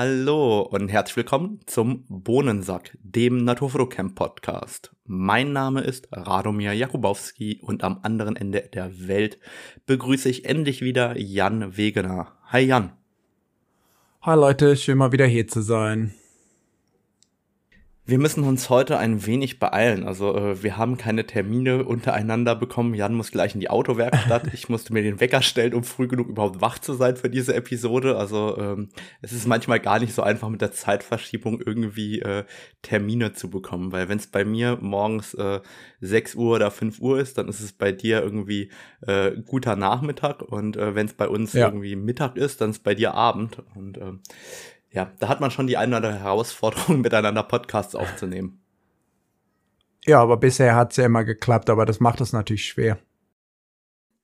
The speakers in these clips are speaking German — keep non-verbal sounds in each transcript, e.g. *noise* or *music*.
Hallo und herzlich willkommen zum Bohnensack, dem Naturfotocamp Podcast. Mein Name ist Radomir Jakubowski und am anderen Ende der Welt begrüße ich endlich wieder Jan Wegener. Hi Jan. Hi Leute, schön mal wieder hier zu sein. Wir müssen uns heute ein wenig beeilen. Also äh, wir haben keine Termine untereinander bekommen. Jan muss gleich in die Autowerkstatt. *laughs* ich musste mir den Wecker stellen, um früh genug überhaupt wach zu sein für diese Episode. Also ähm, es ist manchmal gar nicht so einfach mit der Zeitverschiebung irgendwie äh, Termine zu bekommen. Weil wenn es bei mir morgens äh, 6 Uhr oder 5 Uhr ist, dann ist es bei dir irgendwie äh, guter Nachmittag. Und äh, wenn es bei uns ja. irgendwie Mittag ist, dann ist es bei dir Abend. Und äh, ja, da hat man schon die eine oder andere Herausforderung, *laughs* miteinander Podcasts aufzunehmen. Ja, aber bisher hat es ja immer geklappt, aber das macht es natürlich schwer.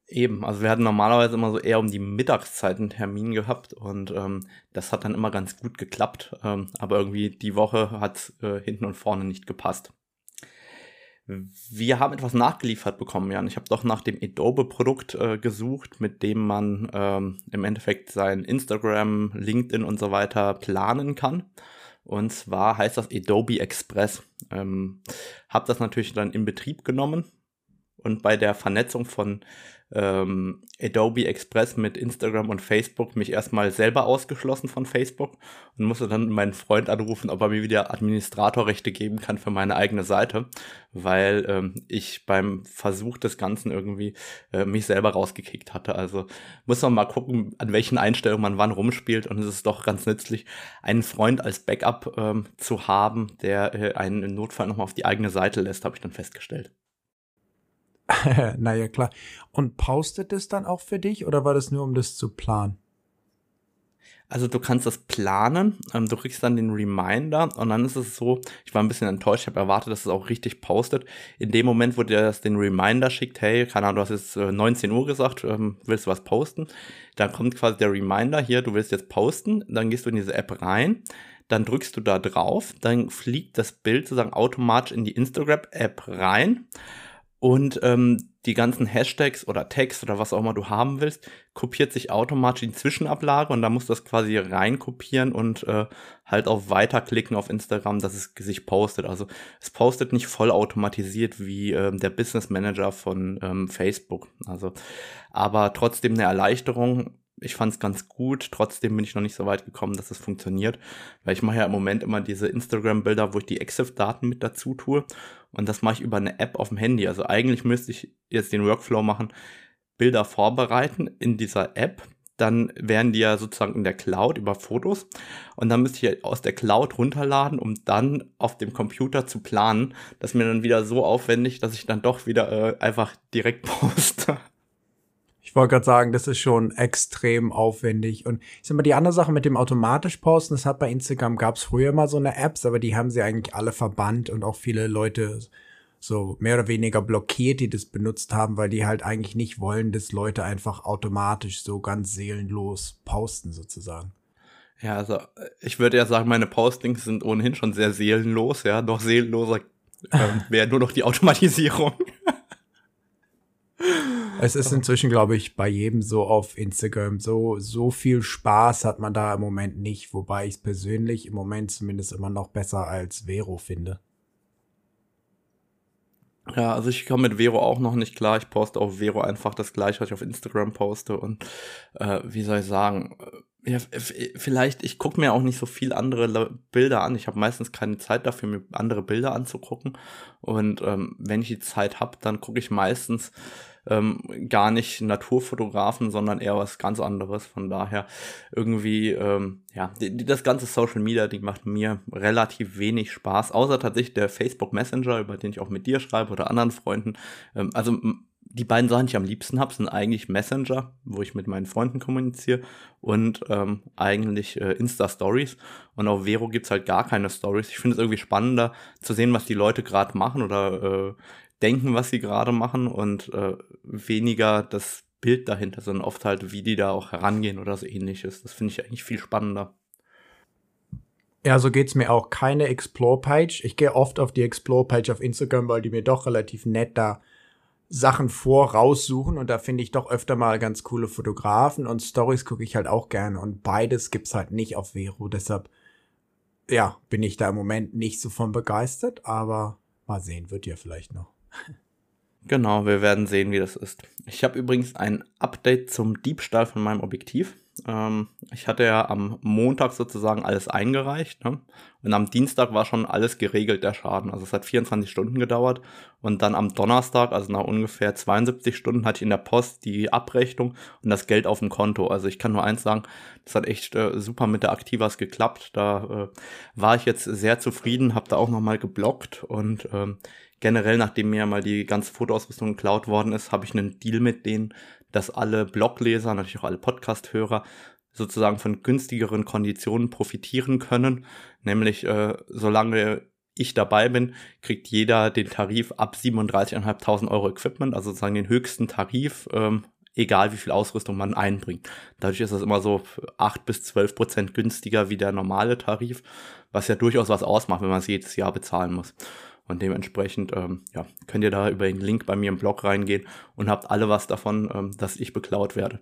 Eben, also wir hatten normalerweise immer so eher um die Mittagszeit einen Termin gehabt und ähm, das hat dann immer ganz gut geklappt, ähm, aber irgendwie die Woche hat äh, hinten und vorne nicht gepasst. Wir haben etwas nachgeliefert bekommen, Jan. Ich habe doch nach dem Adobe-Produkt äh, gesucht, mit dem man ähm, im Endeffekt sein Instagram, LinkedIn und so weiter planen kann. Und zwar heißt das Adobe Express. Ähm, habe das natürlich dann in Betrieb genommen und bei der Vernetzung von ähm, Adobe Express mit Instagram und Facebook mich erstmal selber ausgeschlossen von Facebook und musste dann meinen Freund anrufen, ob er mir wieder Administratorrechte geben kann für meine eigene Seite, weil ähm, ich beim Versuch des Ganzen irgendwie äh, mich selber rausgekickt hatte. Also muss man mal gucken, an welchen Einstellungen man wann rumspielt und es ist doch ganz nützlich, einen Freund als Backup ähm, zu haben, der äh, einen im Notfall nochmal auf die eigene Seite lässt, habe ich dann festgestellt. *laughs* naja, klar. Und postet es dann auch für dich oder war das nur, um das zu planen? Also du kannst das planen, ähm, du kriegst dann den Reminder und dann ist es so, ich war ein bisschen enttäuscht, ich habe erwartet, dass es auch richtig postet. In dem Moment, wo dir das den Reminder schickt, hey, keine Ahnung, du hast jetzt äh, 19 Uhr gesagt, ähm, willst du was posten? Dann kommt quasi der Reminder hier, du willst jetzt posten, dann gehst du in diese App rein, dann drückst du da drauf, dann fliegt das Bild sozusagen automatisch in die Instagram-App rein und ähm, die ganzen Hashtags oder Tags oder was auch immer du haben willst, kopiert sich automatisch in Zwischenablage und da musst du das quasi reinkopieren und äh, halt auf Weiterklicken auf Instagram, dass es sich postet. Also es postet nicht voll automatisiert wie ähm, der Business Manager von ähm, Facebook. Also, aber trotzdem eine Erleichterung ich fand es ganz gut. Trotzdem bin ich noch nicht so weit gekommen, dass es funktioniert, weil ich mache ja im Moment immer diese Instagram-Bilder, wo ich die EXIF-Daten mit dazu tue und das mache ich über eine App auf dem Handy. Also eigentlich müsste ich jetzt den Workflow machen, Bilder vorbereiten in dieser App. Dann wären die ja sozusagen in der Cloud über Fotos und dann müsste ich aus der Cloud runterladen, um dann auf dem Computer zu planen. Das ist mir dann wieder so aufwendig, dass ich dann doch wieder äh, einfach direkt *laughs* poste. Ich wollte gerade sagen, das ist schon extrem aufwendig. Und ich sag mal, die andere Sache mit dem automatisch posten, das hat bei Instagram, gab es früher mal so eine Apps, aber die haben sie eigentlich alle verbannt und auch viele Leute so mehr oder weniger blockiert, die das benutzt haben, weil die halt eigentlich nicht wollen, dass Leute einfach automatisch so ganz seelenlos posten sozusagen. Ja, also ich würde ja sagen, meine Postings sind ohnehin schon sehr seelenlos, ja, noch seelenloser ähm, *laughs* wäre nur noch die Automatisierung. *laughs* Es ist inzwischen, glaube ich, bei jedem so auf Instagram. So, so viel Spaß hat man da im Moment nicht, wobei ich es persönlich im Moment zumindest immer noch besser als Vero finde. Ja, also ich komme mit Vero auch noch nicht klar. Ich poste auf Vero einfach das gleiche, was ich auf Instagram poste. Und äh, wie soll ich sagen, äh, ja, vielleicht, ich gucke mir auch nicht so viel andere Bilder an. Ich habe meistens keine Zeit dafür, mir andere Bilder anzugucken. Und ähm, wenn ich die Zeit habe, dann gucke ich meistens ähm, gar nicht Naturfotografen, sondern eher was ganz anderes. Von daher irgendwie, ähm, ja, das ganze Social Media Ding macht mir relativ wenig Spaß, außer tatsächlich der Facebook Messenger, über den ich auch mit dir schreibe oder anderen Freunden. Ähm, also die beiden Sachen, die ich am liebsten habe, sind eigentlich Messenger, wo ich mit meinen Freunden kommuniziere und ähm, eigentlich äh, Insta-Stories. Und auf Vero gibt's halt gar keine Stories. Ich finde es irgendwie spannender zu sehen, was die Leute gerade machen oder äh, denken, was sie gerade machen und äh, weniger das Bild dahinter, sondern oft halt, wie die da auch herangehen oder so ähnliches. Das finde ich eigentlich viel spannender. Ja, so geht's mir auch. Keine Explore-Page. Ich gehe oft auf die Explore-Page auf Instagram, weil die mir doch relativ nett da Sachen vor, raussuchen und da finde ich doch öfter mal ganz coole Fotografen und Stories gucke ich halt auch gerne und beides gibt's halt nicht auf Vero, deshalb ja, bin ich da im Moment nicht so von begeistert, aber mal sehen, wird ja vielleicht noch. Genau, wir werden sehen, wie das ist. Ich habe übrigens ein Update zum Diebstahl von meinem Objektiv. Ähm, ich hatte ja am Montag sozusagen alles eingereicht. Ne? Und am Dienstag war schon alles geregelt, der Schaden. Also es hat 24 Stunden gedauert. Und dann am Donnerstag, also nach ungefähr 72 Stunden, hatte ich in der Post die Abrechnung und das Geld auf dem Konto. Also ich kann nur eins sagen, das hat echt äh, super mit der Aktivas geklappt. Da äh, war ich jetzt sehr zufrieden, habe da auch nochmal geblockt und ähm, generell, nachdem mir mal die ganze Fotoausrüstung geklaut worden ist, habe ich einen Deal mit denen, dass alle Blogleser, natürlich auch alle Podcast-Hörer, sozusagen von günstigeren Konditionen profitieren können. Nämlich, äh, solange ich dabei bin, kriegt jeder den Tarif ab 37.500 Euro Equipment, also sozusagen den höchsten Tarif, ähm, egal wie viel Ausrüstung man einbringt. Dadurch ist das immer so 8 bis 12 Prozent günstiger wie der normale Tarif, was ja durchaus was ausmacht, wenn man es jedes Jahr bezahlen muss. Und dementsprechend ähm, ja, könnt ihr da über den Link bei mir im Blog reingehen und habt alle was davon, ähm, dass ich beklaut werde.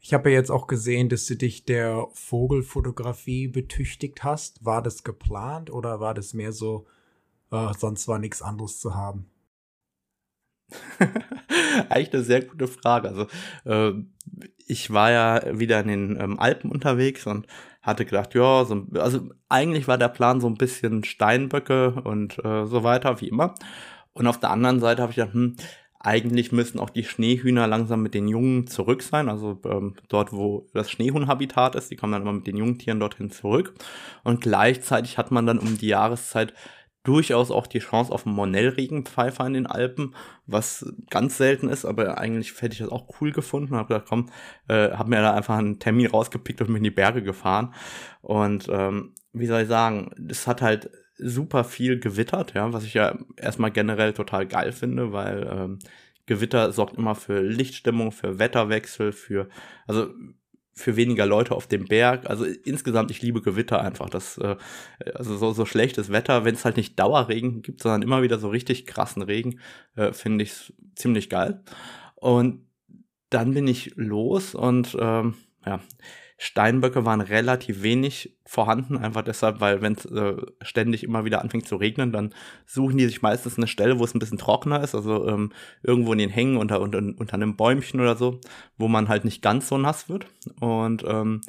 Ich habe ja jetzt auch gesehen, dass du dich der Vogelfotografie betüchtigt hast. War das geplant oder war das mehr so, äh, sonst war nichts anderes zu haben? *laughs* Eigentlich eine sehr gute Frage. Also äh, ich war ja wieder in den ähm, Alpen unterwegs und hatte gedacht, ja, so, also eigentlich war der Plan so ein bisschen Steinböcke und äh, so weiter, wie immer. Und auf der anderen Seite habe ich gedacht, hm, eigentlich müssen auch die Schneehühner langsam mit den Jungen zurück sein, also ähm, dort, wo das Schneehuhnhabitat ist, die kommen dann immer mit den Jungtieren dorthin zurück. Und gleichzeitig hat man dann um die Jahreszeit durchaus auch die Chance auf einen Monellregenpfeifer in den Alpen, was ganz selten ist, aber eigentlich hätte ich das auch cool gefunden. Habe gedacht, komm, äh, habe mir da einfach einen Termin rausgepickt und bin in die Berge gefahren. Und ähm, wie soll ich sagen, es hat halt super viel gewittert, ja, was ich ja erstmal generell total geil finde, weil ähm, Gewitter sorgt immer für Lichtstimmung, für Wetterwechsel, für, also für weniger Leute auf dem Berg. Also insgesamt, ich liebe Gewitter einfach. Das, äh, also so, so schlechtes Wetter, wenn es halt nicht Dauerregen gibt, sondern immer wieder so richtig krassen Regen, äh, finde ich ziemlich geil. Und dann bin ich los und ähm, ja, Steinböcke waren relativ wenig vorhanden, einfach deshalb, weil wenn es äh, ständig immer wieder anfängt zu regnen, dann suchen die sich meistens eine Stelle, wo es ein bisschen trockener ist, also ähm, irgendwo in den Hängen unter, unter, unter einem Bäumchen oder so, wo man halt nicht ganz so nass wird. Und ähm,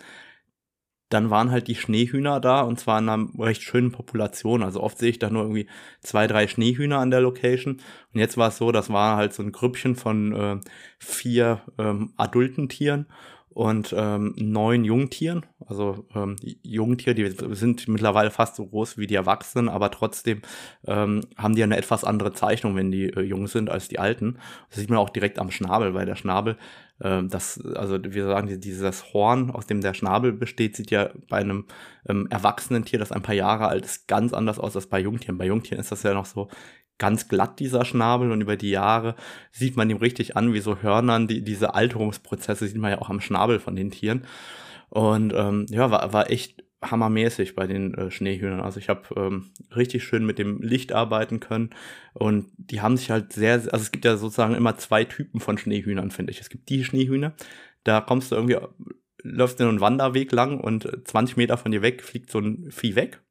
dann waren halt die Schneehühner da und zwar in einer recht schönen Population. Also oft sehe ich da nur irgendwie zwei, drei Schneehühner an der Location. Und jetzt war es so, das war halt so ein Grüppchen von äh, vier ähm, adulten Tieren und ähm, neun Jungtieren. Also ähm, Jungtiere, die sind mittlerweile fast so groß wie die Erwachsenen, aber trotzdem ähm, haben die eine etwas andere Zeichnung, wenn die äh, jung sind, als die alten. Das sieht man auch direkt am Schnabel, weil der Schnabel, ähm, das, also wir sagen, dieses Horn, aus dem der Schnabel besteht, sieht ja bei einem ähm, erwachsenen Tier, das ein paar Jahre alt ist, ganz anders aus als bei Jungtieren. Bei Jungtieren ist das ja noch so ganz glatt, dieser Schnabel, und über die Jahre sieht man ihm richtig an, wie so Hörnern, die, diese Alterungsprozesse sieht man ja auch am Schnabel von den Tieren. Und ähm, ja, war, war echt hammermäßig bei den äh, Schneehühnern. Also ich habe ähm, richtig schön mit dem Licht arbeiten können und die haben sich halt sehr, also es gibt ja sozusagen immer zwei Typen von Schneehühnern, finde ich. Es gibt die Schneehühner, da kommst du irgendwie, läufst du einen Wanderweg lang und 20 Meter von dir weg fliegt so ein Vieh weg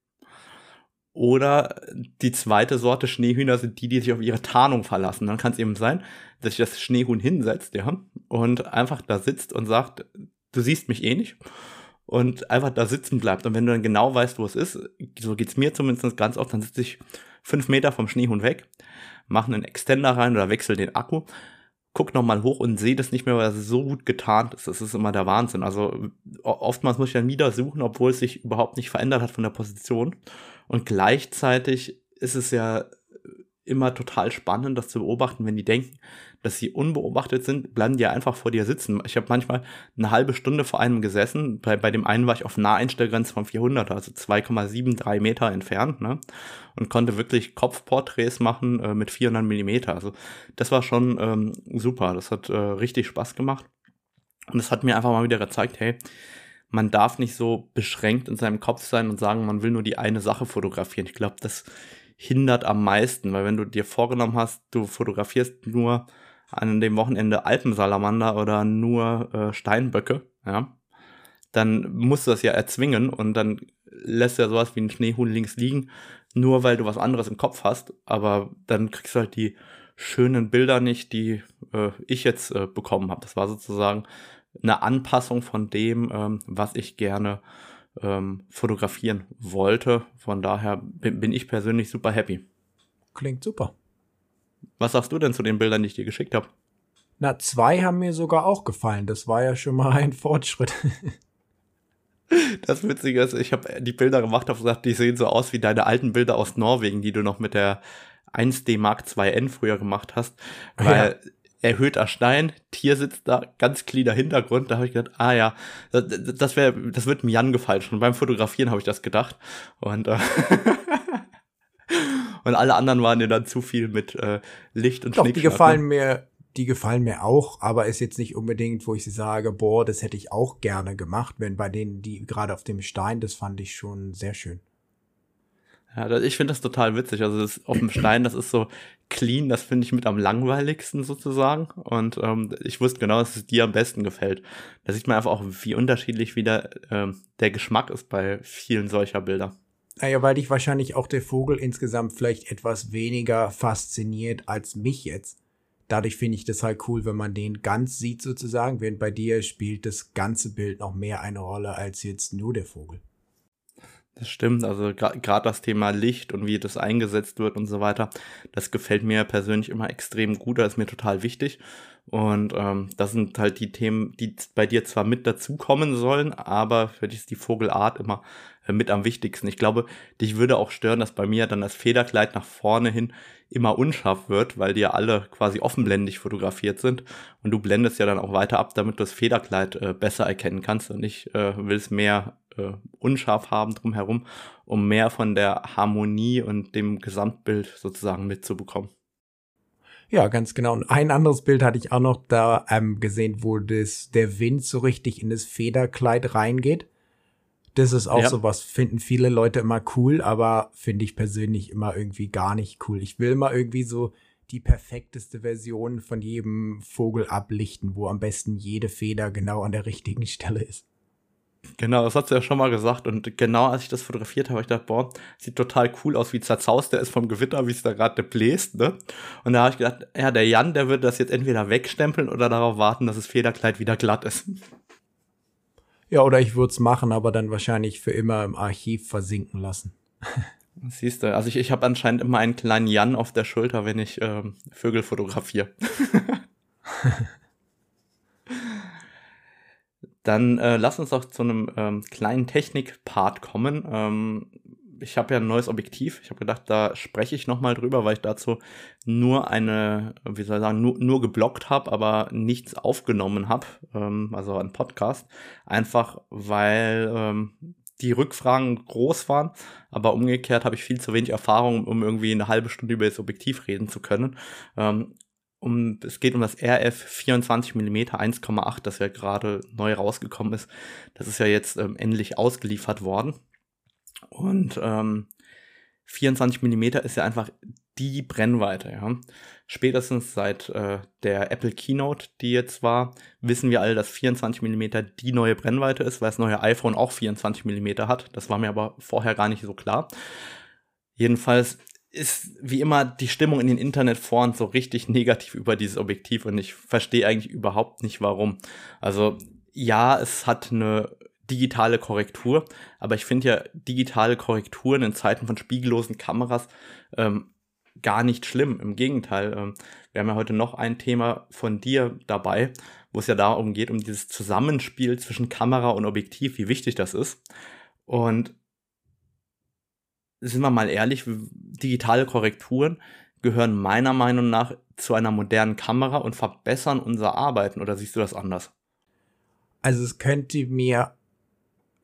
oder die zweite Sorte Schneehühner sind die, die sich auf ihre Tarnung verlassen. Dann kann es eben sein, dass sich das Schneehuhn hinsetzt, ja, und einfach da sitzt und sagt, du siehst mich eh nicht. Und einfach da sitzen bleibt. Und wenn du dann genau weißt, wo es ist, so geht's mir zumindest ganz oft, dann sitze ich fünf Meter vom Schneehuhn weg, mache einen Extender rein oder wechsle den Akku, guck nochmal hoch und sehe das nicht mehr, weil es so gut getarnt ist. Das ist immer der Wahnsinn. Also oftmals muss ich dann wieder suchen, obwohl es sich überhaupt nicht verändert hat von der Position. Und gleichzeitig ist es ja immer total spannend, das zu beobachten, wenn die denken, dass sie unbeobachtet sind, bleiben die einfach vor dir sitzen. Ich habe manchmal eine halbe Stunde vor einem gesessen. Bei, bei dem einen war ich auf Naheinstellgrenze von 400, also 2,73 Meter entfernt, ne? Und konnte wirklich Kopfporträts machen äh, mit 400 Millimeter. Also das war schon ähm, super. Das hat äh, richtig Spaß gemacht. Und es hat mir einfach mal wieder gezeigt, hey, man darf nicht so beschränkt in seinem Kopf sein und sagen, man will nur die eine Sache fotografieren. Ich glaube, das hindert am meisten, weil wenn du dir vorgenommen hast, du fotografierst nur an dem Wochenende Alpensalamander oder nur äh, Steinböcke, ja, dann musst du das ja erzwingen und dann lässt du ja sowas wie ein Schneehuhn links liegen, nur weil du was anderes im Kopf hast, aber dann kriegst du halt die schönen Bilder nicht, die äh, ich jetzt äh, bekommen habe. Das war sozusagen eine Anpassung von dem, ähm, was ich gerne ähm, fotografieren wollte. Von daher bin, bin ich persönlich super happy. Klingt super. Was sagst du denn zu den Bildern, die ich dir geschickt habe? Na, zwei haben mir sogar auch gefallen. Das war ja schon mal *laughs* ein Fortschritt. Das Witzige ist, ich habe die Bilder gemacht, habe gesagt, die sehen so aus wie deine alten Bilder aus Norwegen, die du noch mit der 1D Mark IIN früher gemacht hast. Weil ja. Erhöhter Stein, Tier sitzt da, ganz cleaner Hintergrund. Da habe ich gedacht, ah ja, das, das, wär, das wird mir Jan gefallen. Schon beim Fotografieren habe ich das gedacht. Und äh, *laughs* Und alle anderen waren ja dann zu viel mit äh, Licht und Doch, die gefallen mir, die gefallen mir auch, aber ist jetzt nicht unbedingt, wo ich sie sage, boah, das hätte ich auch gerne gemacht, wenn bei denen, die gerade auf dem Stein, das fand ich schon sehr schön. Ja, ich finde das total witzig. Also das auf dem Stein, das ist so clean, das finde ich mit am langweiligsten sozusagen. Und ähm, ich wusste genau, dass es dir am besten gefällt. Da sieht man einfach auch, wie unterschiedlich wieder ähm, der Geschmack ist bei vielen solcher Bilder. Naja, weil dich wahrscheinlich auch der Vogel insgesamt vielleicht etwas weniger fasziniert als mich jetzt. Dadurch finde ich das halt cool, wenn man den ganz sieht sozusagen, während bei dir spielt das ganze Bild noch mehr eine Rolle als jetzt nur der Vogel. Das stimmt, also gerade das Thema Licht und wie das eingesetzt wird und so weiter, das gefällt mir persönlich immer extrem gut, das ist mir total wichtig. Und ähm, das sind halt die Themen, die bei dir zwar mit dazukommen sollen, aber für dich ist die Vogelart immer äh, mit am wichtigsten. Ich glaube, dich würde auch stören, dass bei mir dann das Federkleid nach vorne hin immer unscharf wird, weil die ja alle quasi offenblendig fotografiert sind. Und du blendest ja dann auch weiter ab, damit du das Federkleid äh, besser erkennen kannst. Und ich äh, will es mehr äh, unscharf haben drumherum, um mehr von der Harmonie und dem Gesamtbild sozusagen mitzubekommen. Ja, ganz genau. Und ein anderes Bild hatte ich auch noch da ähm, gesehen, wo das, der Wind so richtig in das Federkleid reingeht. Das ist auch ja. so was, finden viele Leute immer cool, aber finde ich persönlich immer irgendwie gar nicht cool. Ich will immer irgendwie so die perfekteste Version von jedem Vogel ablichten, wo am besten jede Feder genau an der richtigen Stelle ist. Genau, das hat sie ja schon mal gesagt. Und genau als ich das fotografiert habe, habe ich gedacht, boah, sieht total cool aus, wie zerzaust der ist vom Gewitter, wie es da gerade bläst, ne? Und da habe ich gedacht, ja, der Jan, der würde das jetzt entweder wegstempeln oder darauf warten, dass das Federkleid wieder glatt ist. Ja, oder ich würde es machen, aber dann wahrscheinlich für immer im Archiv versinken lassen. *laughs* Siehst du, also ich, ich habe anscheinend immer einen kleinen Jan auf der Schulter, wenn ich ähm, Vögel fotografiere. *laughs* Dann äh, lass uns doch zu einem ähm, kleinen Technik-Part kommen. Ähm, ich habe ja ein neues Objektiv. Ich habe gedacht, da spreche ich nochmal drüber, weil ich dazu nur eine, wie soll ich sagen, nur, nur geblockt habe, aber nichts aufgenommen habe, ähm, also ein Podcast. Einfach weil ähm, die Rückfragen groß waren, aber umgekehrt habe ich viel zu wenig Erfahrung, um irgendwie eine halbe Stunde über das Objektiv reden zu können. Ähm, um, es geht um das RF 24 mm 1,8, das ja gerade neu rausgekommen ist. Das ist ja jetzt ähm, endlich ausgeliefert worden. Und ähm, 24 mm ist ja einfach die Brennweite. Ja. Spätestens seit äh, der Apple Keynote, die jetzt war, wissen wir alle, dass 24 mm die neue Brennweite ist, weil das neue iPhone auch 24 mm hat. Das war mir aber vorher gar nicht so klar. Jedenfalls ist wie immer die Stimmung in den Internetforen so richtig *laughs* negativ über dieses Objektiv und ich verstehe eigentlich überhaupt nicht warum. Also ja, es hat eine digitale Korrektur, aber ich finde ja digitale Korrekturen in Zeiten von spiegellosen Kameras ähm, gar nicht schlimm. Im Gegenteil, ähm, wir haben ja heute noch ein Thema von dir dabei, wo es ja darum geht, um dieses Zusammenspiel zwischen Kamera und Objektiv, wie wichtig das ist. Und sind wir mal ehrlich, digitale Korrekturen gehören meiner Meinung nach zu einer modernen Kamera und verbessern unser Arbeiten. Oder siehst du das anders? Also es könnte mir,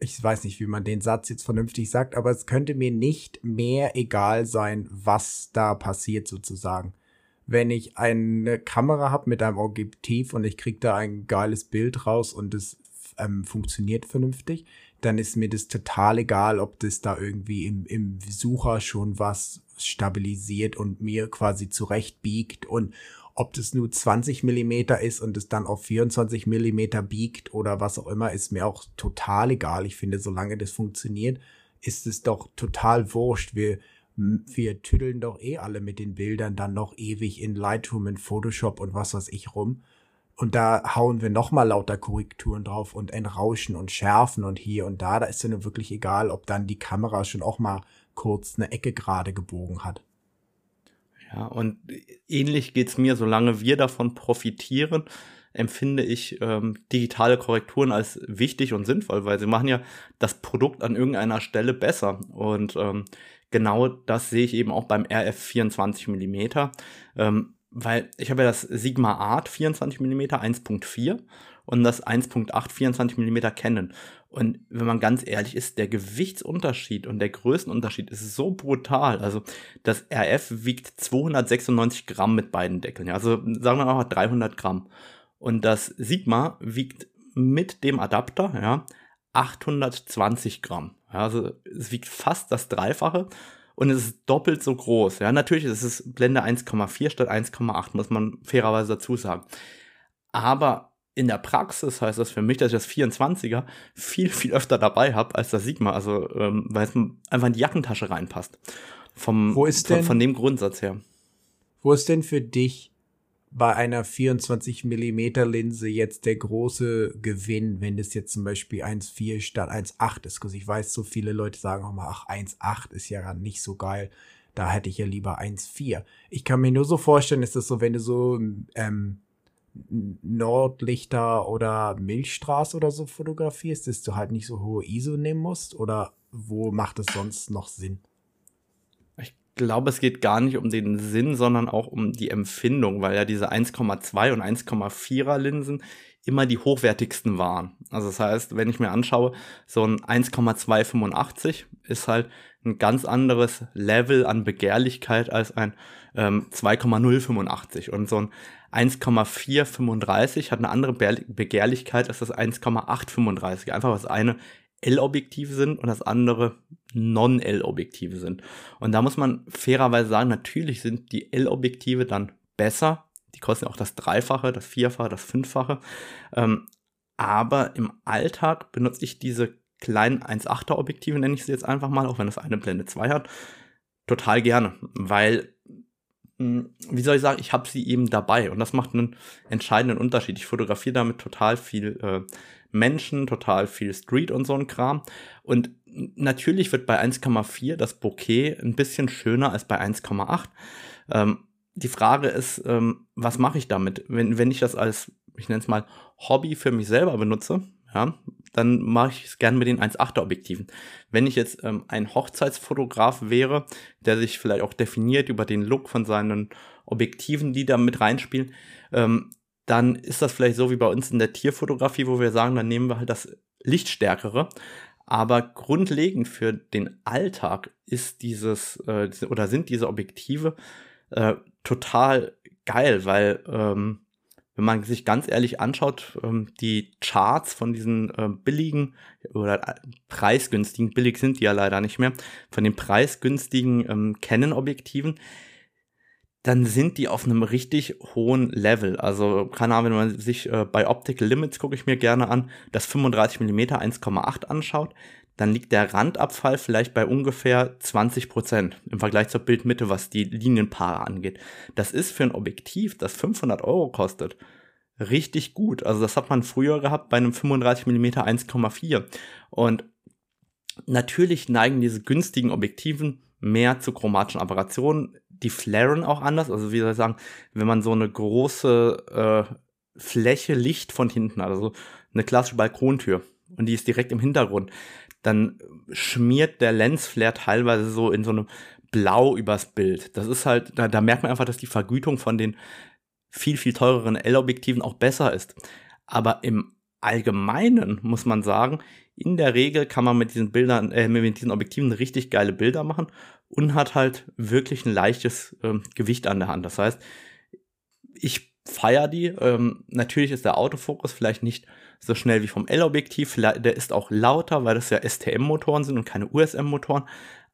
ich weiß nicht, wie man den Satz jetzt vernünftig sagt, aber es könnte mir nicht mehr egal sein, was da passiert sozusagen. Wenn ich eine Kamera habe mit einem Objektiv und ich kriege da ein geiles Bild raus und es ähm, funktioniert vernünftig, dann ist mir das total egal, ob das da irgendwie im, im Sucher schon was stabilisiert und mir quasi zurechtbiegt und ob das nur 20 Millimeter ist und es dann auf 24 Millimeter biegt oder was auch immer, ist mir auch total egal. Ich finde, solange das funktioniert, ist es doch total wurscht. Wir, wir tüddeln doch eh alle mit den Bildern dann noch ewig in Lightroom, in Photoshop und was weiß ich rum. Und da hauen wir noch mal lauter Korrekturen drauf und entrauschen und schärfen und hier und da. Da ist ja nur wirklich egal, ob dann die Kamera schon auch mal kurz eine Ecke gerade gebogen hat. Ja, und ähnlich geht's mir, solange wir davon profitieren, empfinde ich ähm, digitale Korrekturen als wichtig und sinnvoll, weil sie machen ja das Produkt an irgendeiner Stelle besser. Und ähm, genau das sehe ich eben auch beim RF 24 mm. Ähm, weil ich habe ja das Sigma Art 24 mm 1.4 und das 1.8 24 mm Canon. Und wenn man ganz ehrlich ist, der Gewichtsunterschied und der Größenunterschied ist so brutal. Also das RF wiegt 296 Gramm mit beiden Deckeln. Also sagen wir mal 300 Gramm. Und das Sigma wiegt mit dem Adapter ja, 820 Gramm. Also es wiegt fast das Dreifache und es ist doppelt so groß. Ja, natürlich ist es Blende 1,4 statt 1,8, muss man fairerweise dazu sagen. Aber in der Praxis heißt das für mich, dass ich das 24er viel, viel öfter dabei habe als das Sigma, also ähm, weil es einfach in die Jackentasche reinpasst. Vom, Wo ist denn, von, von dem Grundsatz her. Wo ist denn für dich bei einer 24 Millimeter Linse jetzt der große Gewinn, wenn das jetzt zum Beispiel 1,4 statt 1,8 ist? Also ich weiß, so viele Leute sagen auch mal, ach, 1,8 ist ja nicht so geil. Da hätte ich ja lieber 1,4. Ich kann mir nur so vorstellen, ist das so, wenn du so ähm, Nordlichter oder Milchstraße oder so fotografierst, dass du halt nicht so hohe ISO nehmen musst? Oder wo macht es sonst noch Sinn? Glaube, es geht gar nicht um den Sinn, sondern auch um die Empfindung, weil ja diese 1,2 und 1,4er Linsen immer die hochwertigsten waren. Also das heißt, wenn ich mir anschaue, so ein 1,285 ist halt ein ganz anderes Level an Begehrlichkeit als ein ähm, 2,085 und so ein 1,435 hat eine andere Begehrlichkeit als das 1,835. Einfach was eine L-Objektive sind und das andere Non-L-Objektive sind. Und da muss man fairerweise sagen, natürlich sind die L-Objektive dann besser. Die kosten auch das Dreifache, das Vierfache, das Fünffache. Ähm, aber im Alltag benutze ich diese kleinen 1,8er Objektive, nenne ich sie jetzt einfach mal, auch wenn das eine Blende 2 hat, total gerne, weil hm, wie soll ich sagen, ich habe sie eben dabei und das macht einen entscheidenden Unterschied. Ich fotografiere damit total viel äh, Menschen, total viel Street und so ein Kram. Und natürlich wird bei 1,4 das Bouquet ein bisschen schöner als bei 1,8. Ähm, die Frage ist, ähm, was mache ich damit? Wenn, wenn ich das als, ich nenne es mal, Hobby für mich selber benutze, ja, dann mache ich es gerne mit den 1,8er Objektiven. Wenn ich jetzt ähm, ein Hochzeitsfotograf wäre, der sich vielleicht auch definiert über den Look von seinen Objektiven, die da mit reinspielen, ähm, dann ist das vielleicht so wie bei uns in der Tierfotografie, wo wir sagen, dann nehmen wir halt das Lichtstärkere. Aber grundlegend für den Alltag ist dieses äh, oder sind diese Objektive äh, total geil, weil ähm, wenn man sich ganz ehrlich anschaut, ähm, die Charts von diesen äh, billigen oder äh, preisgünstigen, billig sind die ja leider nicht mehr, von den preisgünstigen ähm, Canon-Objektiven, dann sind die auf einem richtig hohen Level. Also, keine Ahnung, wenn man sich äh, bei Optical Limits gucke ich mir gerne an, das 35 mm 1,8 anschaut, dann liegt der Randabfall vielleicht bei ungefähr 20 Prozent im Vergleich zur Bildmitte, was die Linienpaare angeht. Das ist für ein Objektiv, das 500 Euro kostet, richtig gut. Also das hat man früher gehabt bei einem 35 mm 1,4. Und natürlich neigen diese günstigen Objektiven mehr zu chromatischen Aberrationen die flaren auch anders. Also wie soll ich sagen, wenn man so eine große äh, Fläche Licht von hinten, also eine klassische Balkontür und die ist direkt im Hintergrund, dann schmiert der Lensflare teilweise so in so einem Blau übers Bild. Das ist halt, da, da merkt man einfach, dass die Vergütung von den viel, viel teureren L-Objektiven auch besser ist. Aber im Allgemeinen muss man sagen, in der Regel kann man mit diesen Bildern, äh, mit diesen Objektiven richtig geile Bilder machen und hat halt wirklich ein leichtes ähm, Gewicht an der Hand. Das heißt, ich feiere die. Ähm, natürlich ist der Autofokus vielleicht nicht so schnell wie vom L-Objektiv. Der ist auch lauter, weil das ja STM-Motoren sind und keine USM-Motoren.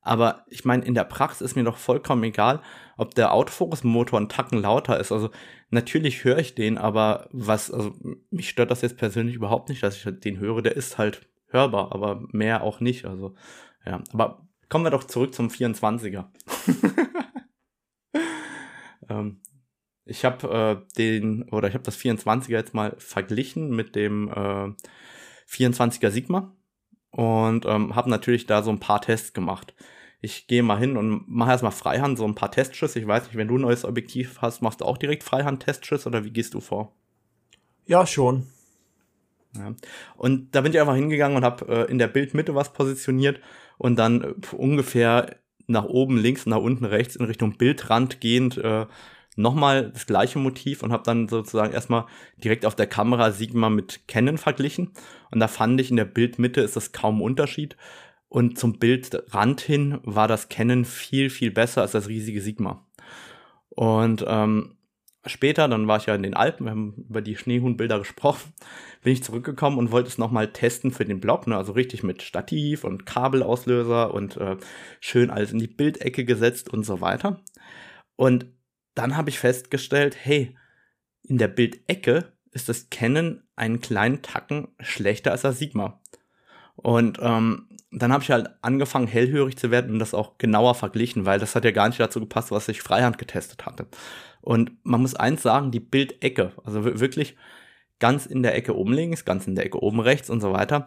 Aber ich meine, in der Praxis ist mir doch vollkommen egal, ob der Autofokus-Motor einen Tacken lauter ist. Also natürlich höre ich den, aber was, also mich stört das jetzt persönlich überhaupt nicht, dass ich den höre. Der ist halt hörbar, aber mehr auch nicht. Also ja, aber kommen wir doch zurück zum 24er. *laughs* ähm, ich habe äh, den, oder ich habe das 24er jetzt mal verglichen mit dem äh, 24er Sigma und ähm, habe natürlich da so ein paar Tests gemacht. Ich gehe mal hin und mache erstmal Freihand, so ein paar Testschüsse. Ich weiß nicht, wenn du ein neues Objektiv hast, machst du auch direkt Freihand-Testschüsse oder wie gehst du vor? Ja, schon. Ja. Und da bin ich einfach hingegangen und habe äh, in der Bildmitte was positioniert und dann äh, ungefähr nach oben links nach unten rechts in Richtung Bildrand gehend äh, nochmal das gleiche Motiv und habe dann sozusagen erstmal direkt auf der Kamera Sigma mit Canon verglichen. Und da fand ich in der Bildmitte ist das kaum Unterschied. Und zum Bildrand hin war das Canon viel, viel besser als das riesige Sigma. Und ähm, später, dann war ich ja in den Alpen, wir haben über die Schneehuhnbilder gesprochen, *laughs* bin ich zurückgekommen und wollte es nochmal testen für den Blog, ne? also richtig mit Stativ und Kabelauslöser und äh, schön alles in die Bildecke gesetzt und so weiter. Und dann habe ich festgestellt, hey, in der Bildecke ist das Canon einen kleinen Tacken schlechter als das Sigma. Und ähm, dann habe ich halt angefangen, hellhörig zu werden und das auch genauer verglichen, weil das hat ja gar nicht dazu gepasst, was ich Freihand getestet hatte. Und man muss eins sagen, die Bildecke, also wirklich ganz in der Ecke oben links, ganz in der Ecke oben rechts und so weiter,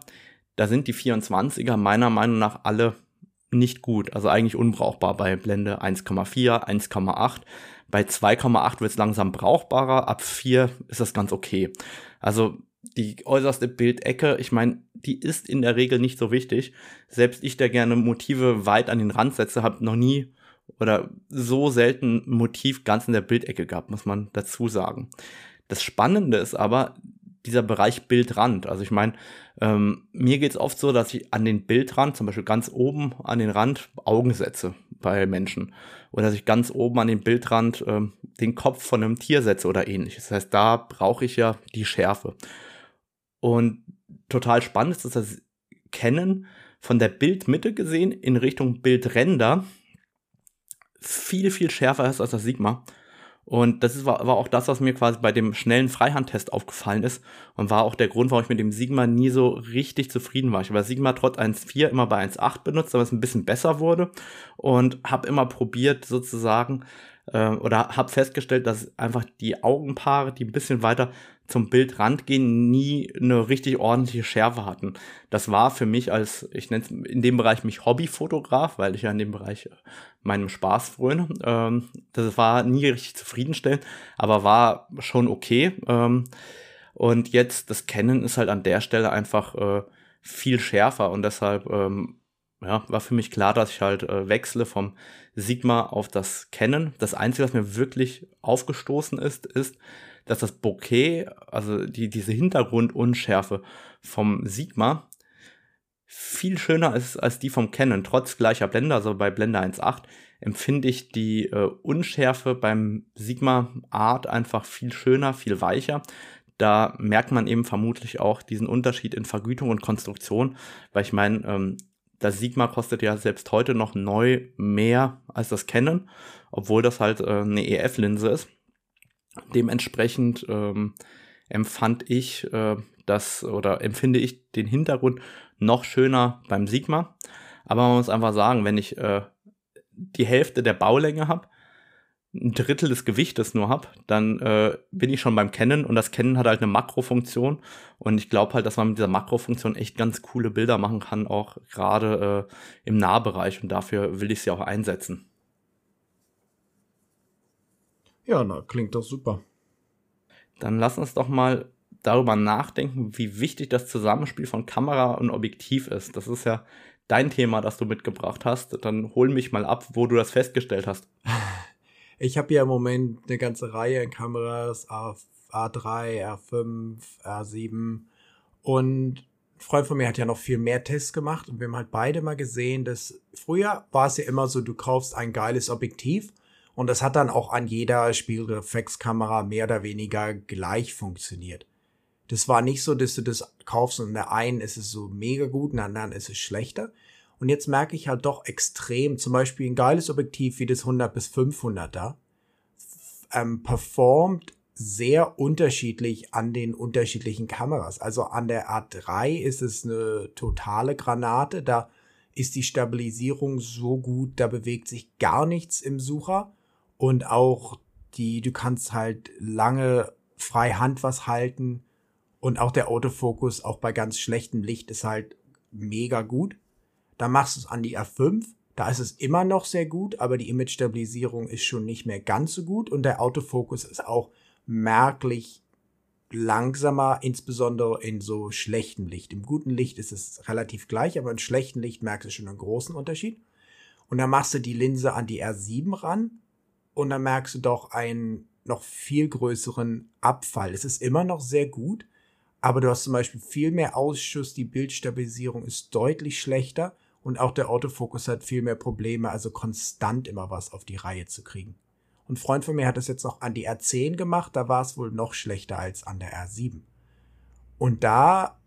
da sind die 24er meiner Meinung nach alle nicht gut, also eigentlich unbrauchbar bei Blende 1,4, 1,8. Bei 2,8 wird es langsam brauchbarer, ab 4 ist das ganz okay. Also die äußerste Bildecke, ich meine, die ist in der Regel nicht so wichtig. Selbst ich, der gerne Motive weit an den Rand setze, habe noch nie oder so selten Motiv ganz in der Bildecke gehabt, muss man dazu sagen. Das Spannende ist aber dieser Bereich Bildrand. Also ich meine, ähm, mir geht's oft so, dass ich an den Bildrand, zum Beispiel ganz oben an den Rand, Augen setze bei Menschen. Oder dass ich ganz oben an den Bildrand ähm, den Kopf von einem Tier setze oder ähnliches. Das heißt, da brauche ich ja die Schärfe. Und total spannend ist, dass das Kennen von der Bildmitte gesehen in Richtung Bildränder viel, viel schärfer ist als das Sigma. Und das ist, war, war auch das, was mir quasi bei dem schnellen Freihandtest aufgefallen ist und war auch der Grund, warum ich mit dem Sigma nie so richtig zufrieden war. Ich habe Sigma trotz 1.4 immer bei 1.8 benutzt, aber es ein bisschen besser wurde und habe immer probiert sozusagen äh, oder habe festgestellt, dass einfach die Augenpaare, die ein bisschen weiter zum Bildrand gehen, nie eine richtig ordentliche Schärfe hatten. Das war für mich als, ich nenne es in dem Bereich mich Hobbyfotograf, weil ich ja in dem Bereich äh, meinem Spaß fröne. Ähm, das war nie richtig zufriedenstellend, aber war schon okay. Ähm, und jetzt das Kennen ist halt an der Stelle einfach äh, viel schärfer und deshalb ähm, ja, war für mich klar, dass ich halt äh, wechsle vom Sigma auf das Kennen. Das Einzige, was mir wirklich aufgestoßen ist, ist, dass das Bokeh, also die, diese Hintergrundunschärfe vom Sigma, viel schöner ist als die vom Canon. Trotz gleicher Blende, also bei Blende 1.8, empfinde ich die äh, Unschärfe beim Sigma Art einfach viel schöner, viel weicher. Da merkt man eben vermutlich auch diesen Unterschied in Vergütung und Konstruktion, weil ich meine, ähm, das Sigma kostet ja selbst heute noch neu mehr als das Canon, obwohl das halt äh, eine EF-Linse ist. Dementsprechend ähm, empfand ich äh, das oder empfinde ich den Hintergrund noch schöner beim Sigma. Aber man muss einfach sagen, wenn ich äh, die Hälfte der Baulänge habe, ein Drittel des Gewichtes nur habe, dann äh, bin ich schon beim Canon und das Canon hat halt eine Makrofunktion und ich glaube halt, dass man mit dieser Makrofunktion echt ganz coole Bilder machen kann, auch gerade äh, im Nahbereich und dafür will ich sie auch einsetzen. Ja, na, klingt doch super. Dann lass uns doch mal darüber nachdenken, wie wichtig das Zusammenspiel von Kamera und Objektiv ist. Das ist ja dein Thema, das du mitgebracht hast. Dann hol mich mal ab, wo du das festgestellt hast. *laughs* Ich habe ja im Moment eine ganze Reihe an Kameras, A, A3, R5, R7 und ein Freund von mir hat ja noch viel mehr Tests gemacht und wir haben halt beide mal gesehen, dass früher war es ja immer so, du kaufst ein geiles Objektiv und das hat dann auch an jeder Spielreflexkamera mehr oder weniger gleich funktioniert. Das war nicht so, dass du das kaufst und in der einen ist es so mega gut, in der anderen ist es schlechter. Und jetzt merke ich halt doch extrem, zum Beispiel ein geiles Objektiv wie das 100 bis 500er, ähm, performt sehr unterschiedlich an den unterschiedlichen Kameras. Also an der A3 ist es eine totale Granate, da ist die Stabilisierung so gut, da bewegt sich gar nichts im Sucher und auch die, du kannst halt lange frei Hand was halten und auch der Autofokus, auch bei ganz schlechtem Licht, ist halt mega gut. Da machst du es an die R5, da ist es immer noch sehr gut, aber die Image-Stabilisierung ist schon nicht mehr ganz so gut und der Autofokus ist auch merklich langsamer, insbesondere in so schlechtem Licht. Im guten Licht ist es relativ gleich, aber in schlechtem Licht merkst du schon einen großen Unterschied. Und dann machst du die Linse an die R7 ran und dann merkst du doch einen noch viel größeren Abfall. Es ist immer noch sehr gut, aber du hast zum Beispiel viel mehr Ausschuss, die Bildstabilisierung ist deutlich schlechter und auch der Autofokus hat viel mehr Probleme, also konstant immer was auf die Reihe zu kriegen. Und ein Freund von mir hat das jetzt noch an die R10 gemacht, da war es wohl noch schlechter als an der R7. Und da,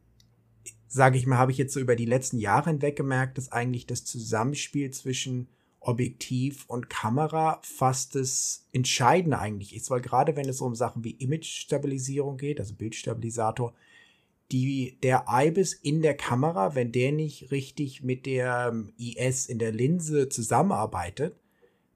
sage ich mal, habe ich jetzt so über die letzten Jahre hinweg gemerkt, dass eigentlich das Zusammenspiel zwischen Objektiv und Kamera fast das Entscheidende eigentlich ist, weil gerade wenn es um Sachen wie Image-Stabilisierung geht, also Bildstabilisator, die, der IBIS in der Kamera, wenn der nicht richtig mit der ähm, IS in der Linse zusammenarbeitet,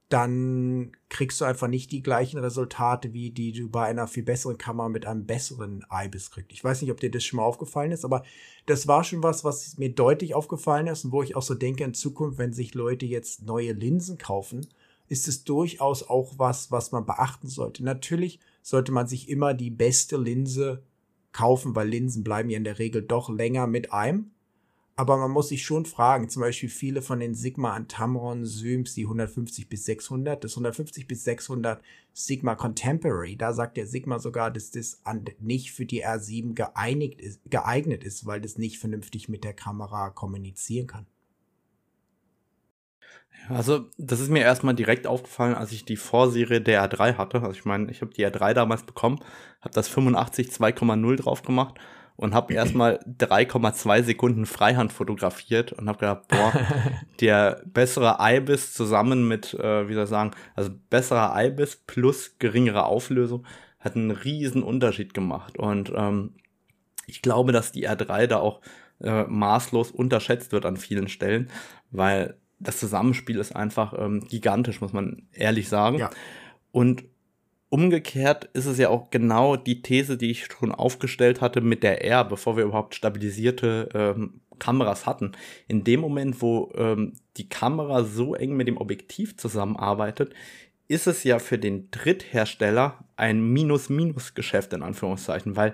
dann kriegst du einfach nicht die gleichen Resultate, wie die du bei einer viel besseren Kamera mit einem besseren IBIS kriegst. Ich weiß nicht, ob dir das schon mal aufgefallen ist, aber das war schon was, was mir deutlich aufgefallen ist und wo ich auch so denke, in Zukunft, wenn sich Leute jetzt neue Linsen kaufen, ist es durchaus auch was, was man beachten sollte. Natürlich sollte man sich immer die beste Linse kaufen, weil Linsen bleiben ja in der Regel doch länger mit einem. Aber man muss sich schon fragen, zum Beispiel viele von den Sigma an Tamron Zooms, die 150 bis 600, das 150 bis 600 Sigma Contemporary, da sagt der Sigma sogar, dass das nicht für die R7 geeinigt ist, geeignet ist, weil das nicht vernünftig mit der Kamera kommunizieren kann. Also, das ist mir erstmal direkt aufgefallen, als ich die Vorserie der R3 hatte. Also, ich meine, ich habe die R3 damals bekommen, habe das 85 2,0 drauf gemacht und habe *laughs* erstmal 3,2 Sekunden Freihand fotografiert und habe gedacht, boah, *laughs* der bessere Ibis zusammen mit, äh, wie soll ich sagen, also besserer Ibis plus geringere Auflösung hat einen riesen Unterschied gemacht. Und ähm, ich glaube, dass die R3 da auch äh, maßlos unterschätzt wird an vielen Stellen, weil das Zusammenspiel ist einfach ähm, gigantisch, muss man ehrlich sagen. Ja. Und umgekehrt ist es ja auch genau die These, die ich schon aufgestellt hatte mit der R, bevor wir überhaupt stabilisierte ähm, Kameras hatten. In dem Moment, wo ähm, die Kamera so eng mit dem Objektiv zusammenarbeitet, ist es ja für den Dritthersteller ein Minus-Minus-Geschäft in Anführungszeichen, weil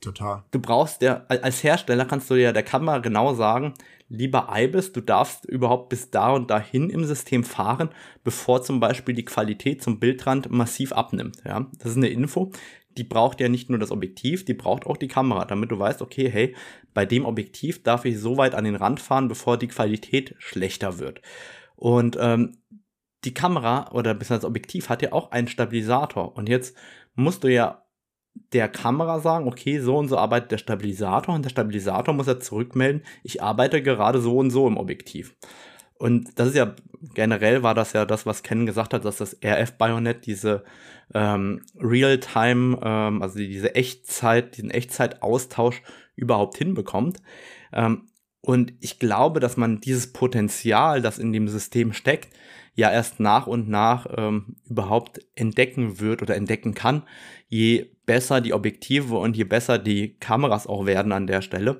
Total. Du brauchst ja, als Hersteller kannst du ja der Kamera genau sagen, lieber IBIS, du darfst überhaupt bis da und dahin im System fahren, bevor zum Beispiel die Qualität zum Bildrand massiv abnimmt. Ja, das ist eine Info. Die braucht ja nicht nur das Objektiv, die braucht auch die Kamera, damit du weißt, okay, hey, bei dem Objektiv darf ich so weit an den Rand fahren, bevor die Qualität schlechter wird. Und ähm, die Kamera oder bis das Objektiv hat ja auch einen Stabilisator. Und jetzt musst du ja der Kamera sagen, okay, so und so arbeitet der Stabilisator und der Stabilisator muss ja zurückmelden, ich arbeite gerade so und so im Objektiv. Und das ist ja, generell war das ja das, was Ken gesagt hat, dass das RF-Bayonet diese ähm, Real-Time, ähm, also diese Echtzeit, diesen Echtzeit-Austausch überhaupt hinbekommt. Ähm, und ich glaube, dass man dieses Potenzial, das in dem System steckt, ja erst nach und nach ähm, überhaupt entdecken wird oder entdecken kann, je besser die Objektive und je besser die Kameras auch werden an der Stelle.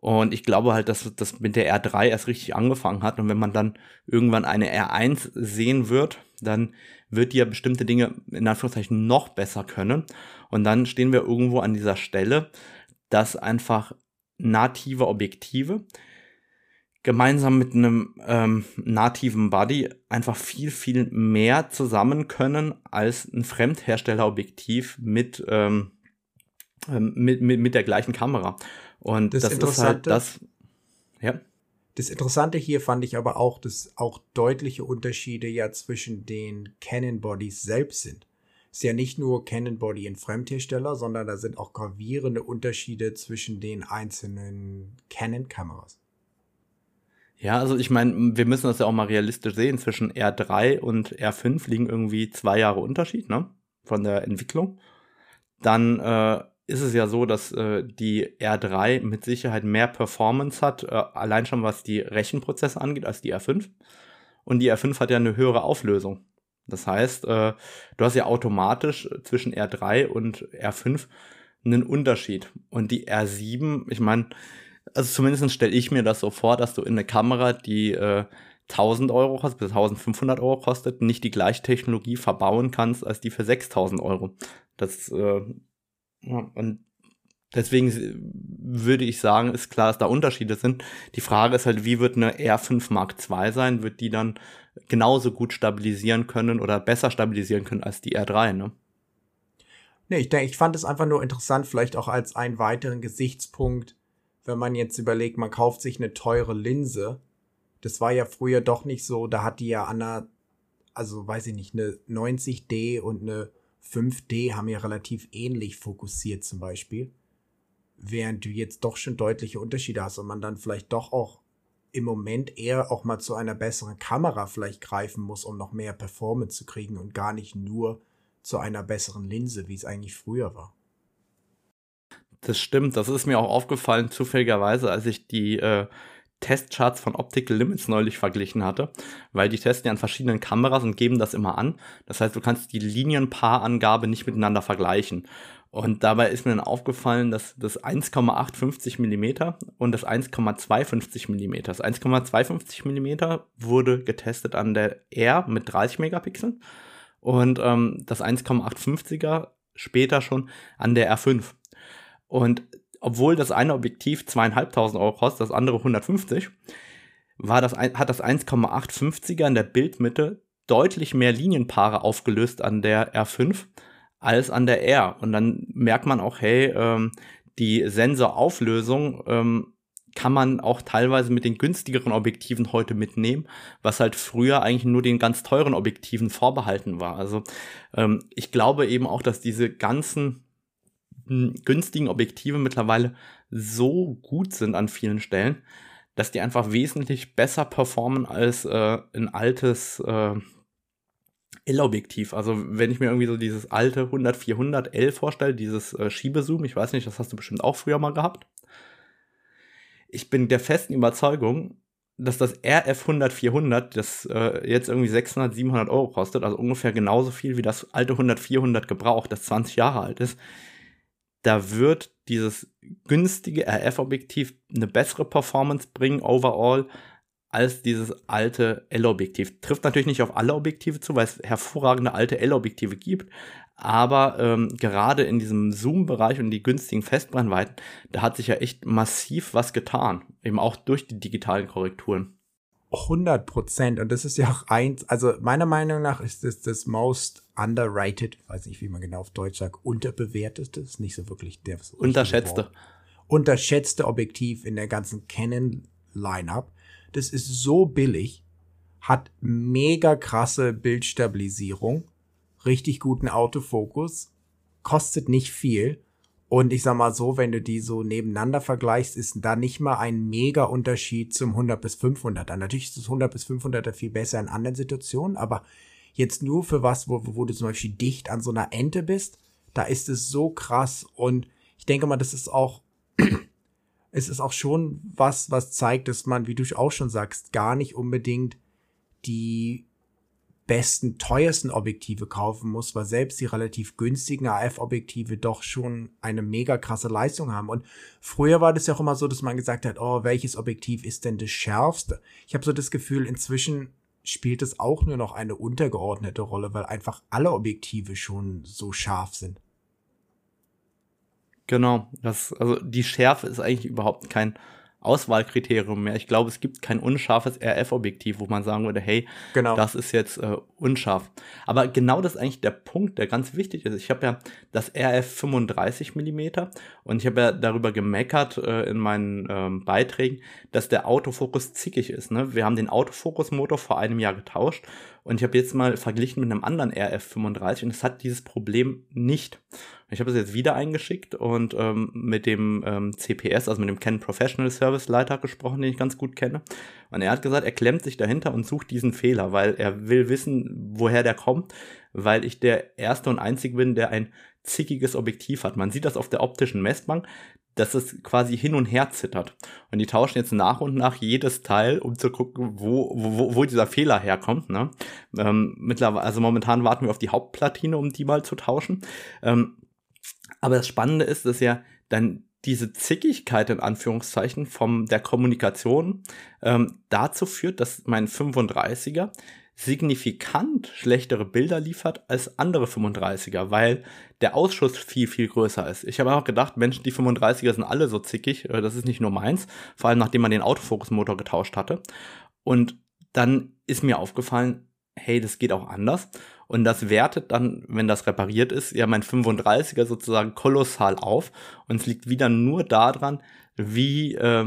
Und ich glaube halt, dass das mit der R3 erst richtig angefangen hat. Und wenn man dann irgendwann eine R1 sehen wird, dann wird die ja bestimmte Dinge in Anführungszeichen noch besser können. Und dann stehen wir irgendwo an dieser Stelle, dass einfach native Objektive gemeinsam mit einem ähm, nativen Body einfach viel, viel mehr zusammen können als ein Fremdherstellerobjektiv mit, ähm, ähm, mit, mit, mit der gleichen Kamera. Und das, das ist halt das. Ja. Das Interessante hier fand ich aber auch, dass auch deutliche Unterschiede ja zwischen den Canon Bodies selbst sind. Ist ja nicht nur Canon Body in Fremdhersteller, sondern da sind auch gravierende Unterschiede zwischen den einzelnen Canon-Kameras. Ja, also ich meine, wir müssen das ja auch mal realistisch sehen. Zwischen R3 und R5 liegen irgendwie zwei Jahre Unterschied, ne? Von der Entwicklung. Dann äh, ist es ja so, dass äh, die R3 mit Sicherheit mehr Performance hat, äh, allein schon was die Rechenprozesse angeht, als die R5. Und die R5 hat ja eine höhere Auflösung. Das heißt, äh, du hast ja automatisch zwischen R3 und R5 einen Unterschied. Und die R7, ich meine, also zumindest stelle ich mir das so vor, dass du in eine Kamera, die äh, 1000 Euro kostet, bis 1500 Euro kostet, nicht die gleiche Technologie verbauen kannst als die für 6000 Euro. Das, äh, ja, und deswegen würde ich sagen, ist klar, dass da Unterschiede sind. Die Frage ist halt, wie wird eine R5 Mark II sein? Wird die dann genauso gut stabilisieren können oder besser stabilisieren können als die R3, ne? Nee, ich denke, ich fand es einfach nur interessant, vielleicht auch als einen weiteren Gesichtspunkt, wenn man jetzt überlegt, man kauft sich eine teure Linse. Das war ja früher doch nicht so, da hat die ja an einer, also weiß ich nicht, eine 90D und eine 5D haben ja relativ ähnlich fokussiert zum Beispiel. Während du jetzt doch schon deutliche Unterschiede hast und man dann vielleicht doch auch im Moment eher auch mal zu einer besseren Kamera vielleicht greifen muss, um noch mehr Performance zu kriegen und gar nicht nur zu einer besseren Linse, wie es eigentlich früher war. Das stimmt, das ist mir auch aufgefallen, zufälligerweise, als ich die äh, Testcharts von Optical Limits neulich verglichen hatte, weil die testen ja an verschiedenen Kameras und geben das immer an. Das heißt, du kannst die Linienpaarangabe nicht miteinander vergleichen. Und dabei ist mir dann aufgefallen, dass das 1,850 mm und das 1,250 mm. Das 1,250 mm wurde getestet an der R mit 30 Megapixeln und ähm, das 1,850er später schon an der R5. Und obwohl das eine Objektiv zweieinhalbtausend Euro kostet, das andere 150, war das, hat das 1,850er in der Bildmitte deutlich mehr Linienpaare aufgelöst an der R5 als an der R. Und dann merkt man auch, hey, ähm, die Sensorauflösung ähm, kann man auch teilweise mit den günstigeren Objektiven heute mitnehmen, was halt früher eigentlich nur den ganz teuren Objektiven vorbehalten war. Also ähm, ich glaube eben auch, dass diese ganzen günstigen Objektive mittlerweile so gut sind an vielen Stellen, dass die einfach wesentlich besser performen als äh, ein altes äh, L-Objektiv. Also wenn ich mir irgendwie so dieses alte 100-400 L vorstelle, dieses äh, Schiebezoom, ich weiß nicht, das hast du bestimmt auch früher mal gehabt. Ich bin der festen Überzeugung, dass das RF 100-400, das äh, jetzt irgendwie 600, 700 Euro kostet, also ungefähr genauso viel wie das alte 100-400 gebraucht, das 20 Jahre alt ist, da wird dieses günstige RF-Objektiv eine bessere Performance bringen overall als dieses alte L-Objektiv. Trifft natürlich nicht auf alle Objektive zu, weil es hervorragende alte L-Objektive gibt, aber ähm, gerade in diesem Zoom-Bereich und die günstigen Festbrennweiten, da hat sich ja echt massiv was getan, eben auch durch die digitalen Korrekturen. 100 Prozent. Und das ist ja auch eins, also meiner Meinung nach ist das das most underrated, weiß nicht, wie man genau auf Deutsch sagt, unterbewertete, ist nicht so wirklich der unterschätzte. Unterschätzte Objektiv in der ganzen Canon Lineup. Das ist so billig, hat mega krasse Bildstabilisierung, richtig guten Autofokus, kostet nicht viel und ich sag mal so, wenn du die so nebeneinander vergleichst, ist da nicht mal ein mega Unterschied zum 100 bis 500er. Natürlich ist das 100 bis 500er viel besser in anderen Situationen, aber jetzt nur für was, wo, wo du zum Beispiel dicht an so einer Ente bist, da ist es so krass und ich denke mal, das ist auch, es ist auch schon was, was zeigt, dass man, wie du auch schon sagst, gar nicht unbedingt die besten, teuersten Objektive kaufen muss, weil selbst die relativ günstigen AF-Objektive doch schon eine mega krasse Leistung haben. Und früher war das ja auch immer so, dass man gesagt hat, oh, welches Objektiv ist denn das schärfste? Ich habe so das Gefühl, inzwischen spielt es auch nur noch eine untergeordnete Rolle, weil einfach alle Objektive schon so scharf sind. Genau, das, also die Schärfe ist eigentlich überhaupt kein Auswahlkriterium mehr. Ich glaube, es gibt kein unscharfes RF-Objektiv, wo man sagen würde, hey, genau. das ist jetzt äh, unscharf. Aber genau das ist eigentlich der Punkt, der ganz wichtig ist. Ich habe ja das RF 35 mm und ich habe ja darüber gemeckert äh, in meinen ähm, Beiträgen, dass der Autofokus zickig ist. Ne? Wir haben den Autofokus-Motor vor einem Jahr getauscht und ich habe jetzt mal verglichen mit einem anderen RF 35 und es hat dieses Problem nicht. Ich habe es jetzt wieder eingeschickt und ähm, mit dem ähm, CPS, also mit dem Canon Professional Service Leiter gesprochen, den ich ganz gut kenne. Und er hat gesagt, er klemmt sich dahinter und sucht diesen Fehler, weil er will wissen, woher der kommt, weil ich der erste und einzige bin, der ein zickiges Objektiv hat. Man sieht das auf der optischen Messbank, dass es quasi hin und her zittert. Und die tauschen jetzt nach und nach jedes Teil, um zu gucken, wo, wo, wo dieser Fehler herkommt. Ne? Ähm, mittlerweile, also momentan warten wir auf die Hauptplatine, um die mal zu tauschen. Ähm, aber das Spannende ist, dass ja dann diese Zickigkeit in Anführungszeichen von der Kommunikation ähm, dazu führt, dass mein 35er signifikant schlechtere Bilder liefert als andere 35er, weil der Ausschuss viel, viel größer ist. Ich habe auch gedacht, Mensch, die 35er sind alle so zickig, äh, das ist nicht nur meins, vor allem nachdem man den Autofokusmotor getauscht hatte. Und dann ist mir aufgefallen, hey, das geht auch anders. Und das wertet dann, wenn das repariert ist, ja mein 35er sozusagen kolossal auf. Und es liegt wieder nur daran, wie äh,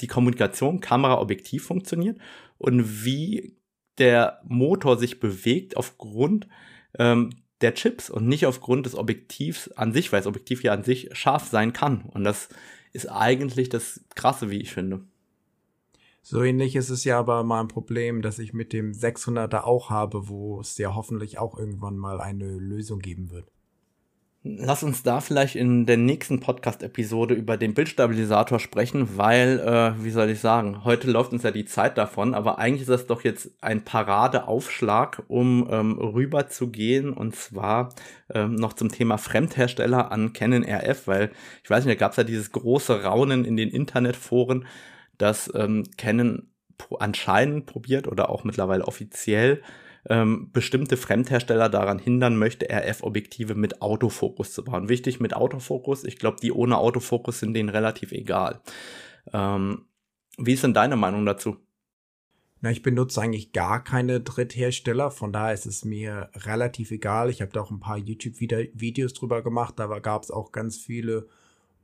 die Kommunikation Kamera-Objektiv funktioniert und wie der Motor sich bewegt aufgrund ähm, der Chips und nicht aufgrund des Objektivs an sich, weil das Objektiv ja an sich scharf sein kann. Und das ist eigentlich das Krasse, wie ich finde. So ähnlich ist es ja aber mal ein Problem, das ich mit dem 600er auch habe, wo es ja hoffentlich auch irgendwann mal eine Lösung geben wird. Lass uns da vielleicht in der nächsten Podcast-Episode über den Bildstabilisator sprechen, weil, äh, wie soll ich sagen, heute läuft uns ja die Zeit davon, aber eigentlich ist das doch jetzt ein Paradeaufschlag, um ähm, rüber zu gehen und zwar ähm, noch zum Thema Fremdhersteller an Canon RF, weil ich weiß nicht, da gab es ja dieses große Raunen in den Internetforen, dass ähm, Canon anscheinend probiert oder auch mittlerweile offiziell ähm, bestimmte Fremdhersteller daran hindern möchte, RF-Objektive mit Autofokus zu bauen. Wichtig mit Autofokus, ich glaube, die ohne Autofokus sind denen relativ egal. Ähm, wie ist denn deine Meinung dazu? Na, ich benutze eigentlich gar keine Dritthersteller, von daher ist es mir relativ egal. Ich habe da auch ein paar YouTube-Videos drüber gemacht, da gab es auch ganz viele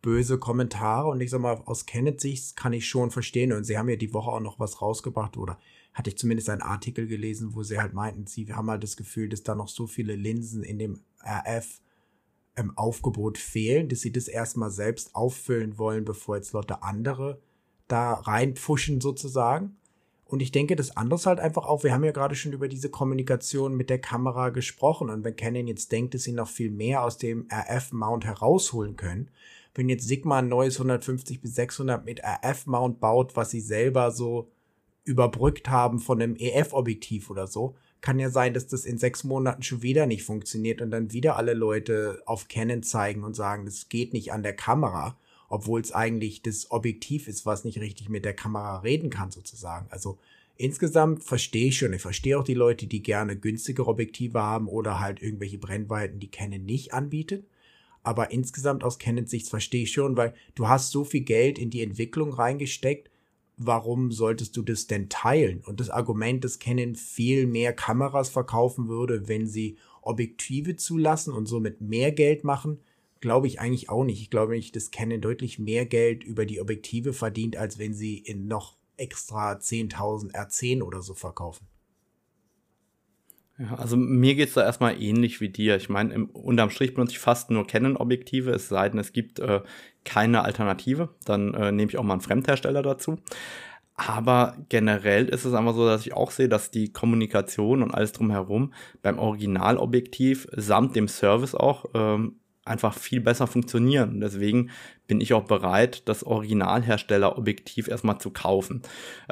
böse Kommentare und ich sag mal, aus Kenneth-Sicht kann ich schon verstehen und sie haben ja die Woche auch noch was rausgebracht oder hatte ich zumindest einen Artikel gelesen, wo sie halt meinten, sie haben halt das Gefühl, dass da noch so viele Linsen in dem RF ähm, Aufgebot fehlen, dass sie das erstmal selbst auffüllen wollen, bevor jetzt Leute andere da reinpfuschen sozusagen. Und ich denke, das andere ist halt einfach auch, wir haben ja gerade schon über diese Kommunikation mit der Kamera gesprochen. Und wenn Canon jetzt denkt, dass sie noch viel mehr aus dem RF-Mount herausholen können, wenn jetzt Sigma ein neues 150 bis 600 mit RF-Mount baut, was sie selber so überbrückt haben von einem EF-Objektiv oder so, kann ja sein, dass das in sechs Monaten schon wieder nicht funktioniert und dann wieder alle Leute auf Canon zeigen und sagen, das geht nicht an der Kamera, obwohl es eigentlich das Objektiv ist, was nicht richtig mit der Kamera reden kann sozusagen. Also insgesamt verstehe ich schon, ich verstehe auch die Leute, die gerne günstigere Objektive haben oder halt irgendwelche Brennweiten, die Canon nicht anbietet. Aber insgesamt aus Canons Sicht verstehe ich schon, weil du hast so viel Geld in die Entwicklung reingesteckt warum solltest du das denn teilen? Und das Argument, dass Canon viel mehr Kameras verkaufen würde, wenn sie Objektive zulassen und somit mehr Geld machen, glaube ich eigentlich auch nicht. Ich glaube nicht, dass Canon deutlich mehr Geld über die Objektive verdient, als wenn sie in noch extra 10.000 R10 oder so verkaufen. Ja, also mir geht's da erstmal ähnlich wie dir. Ich meine, unterm Strich benutze ich fast nur Canon-Objektive, es sei denn, es gibt äh, keine Alternative. Dann äh, nehme ich auch mal einen Fremdhersteller dazu. Aber generell ist es einfach so, dass ich auch sehe, dass die Kommunikation und alles drumherum beim Originalobjektiv samt dem Service auch ähm, einfach viel besser funktionieren. Deswegen bin ich auch bereit, das Originalherstellerobjektiv erstmal zu kaufen.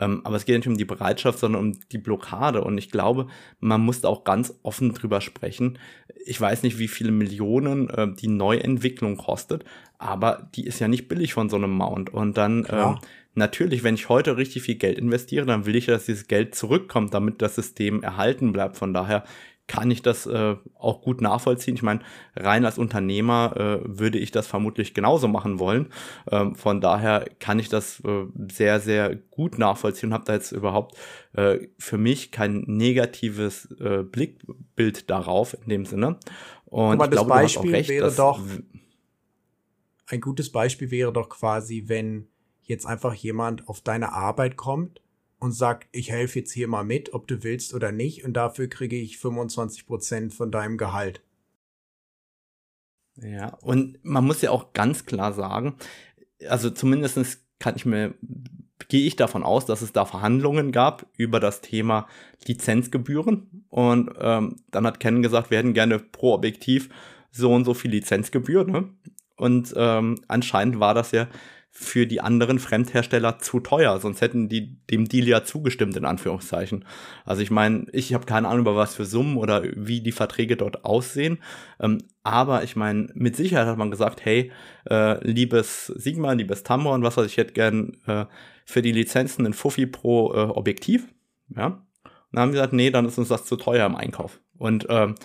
Ähm, aber es geht nicht um die Bereitschaft, sondern um die Blockade. Und ich glaube, man muss da auch ganz offen drüber sprechen. Ich weiß nicht, wie viele Millionen äh, die Neuentwicklung kostet, aber die ist ja nicht billig von so einem Mount. Und dann ähm, natürlich, wenn ich heute richtig viel Geld investiere, dann will ich, dass dieses Geld zurückkommt, damit das System erhalten bleibt. Von daher kann ich das äh, auch gut nachvollziehen. Ich meine, rein als Unternehmer äh, würde ich das vermutlich genauso machen wollen. Ähm, von daher kann ich das äh, sehr, sehr gut nachvollziehen und habe da jetzt überhaupt äh, für mich kein negatives äh, Blickbild darauf in dem Sinne. Und Aber ich glaube, Beispiel du hast auch recht, wäre doch ein gutes Beispiel wäre doch quasi, wenn jetzt einfach jemand auf deine Arbeit kommt und sagt, ich helfe jetzt hier mal mit, ob du willst oder nicht, und dafür kriege ich 25 Prozent von deinem Gehalt. Ja, und man muss ja auch ganz klar sagen, also zumindest kann ich mir, gehe ich davon aus, dass es da Verhandlungen gab über das Thema Lizenzgebühren. Und ähm, dann hat Ken gesagt, wir hätten gerne pro Objektiv so und so viel Lizenzgebühr. Ne? Und ähm, anscheinend war das ja für die anderen Fremdhersteller zu teuer, sonst hätten die dem Deal ja zugestimmt, in Anführungszeichen. Also ich meine, ich habe keine Ahnung über was für Summen oder wie die Verträge dort aussehen, ähm, aber ich meine, mit Sicherheit hat man gesagt, hey, äh, liebes Sigma, liebes Tamron, was weiß ich, hätte gern äh, für die Lizenzen ein Fuffi pro äh, Objektiv, ja. Und dann haben sie gesagt, nee, dann ist uns das zu teuer im Einkauf. Und ähm,